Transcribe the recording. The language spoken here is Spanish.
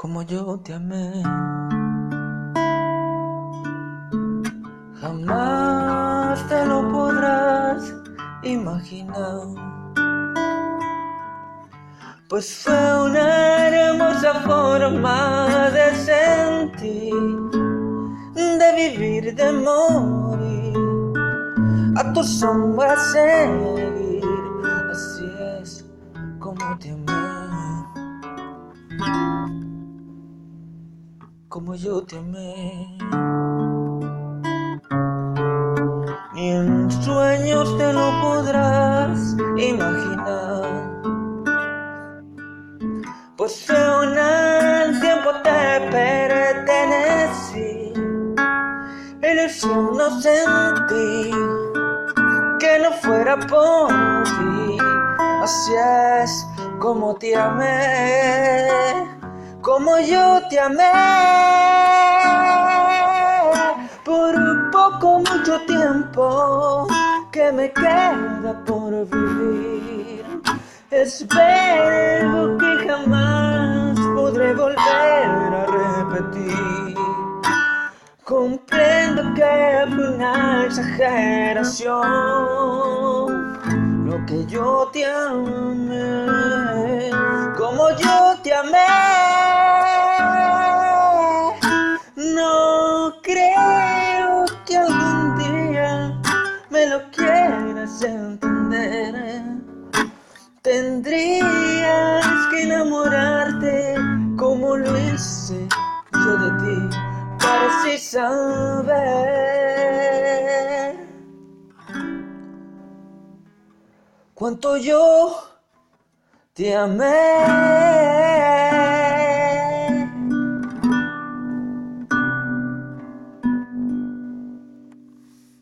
como yo te amé. Jamás te lo podrás imaginar. Pues fue una hermosa forma de sentir, de vivir, de morir, a tu sombra seguir. Así es como te amé. Como yo te amé. Ni en sueños te lo podrás imaginar. Pues aún al tiempo te pertenecí. Ilusión no sentí que no fuera por ti. Así es como te amé como yo te amé. Por poco, mucho tiempo que me queda por vivir. Espero que jamás podré volver a repetir. Comprendo que fue una exageración lo que yo te amé, como yo te amé. De ti así saber cuánto yo te amé.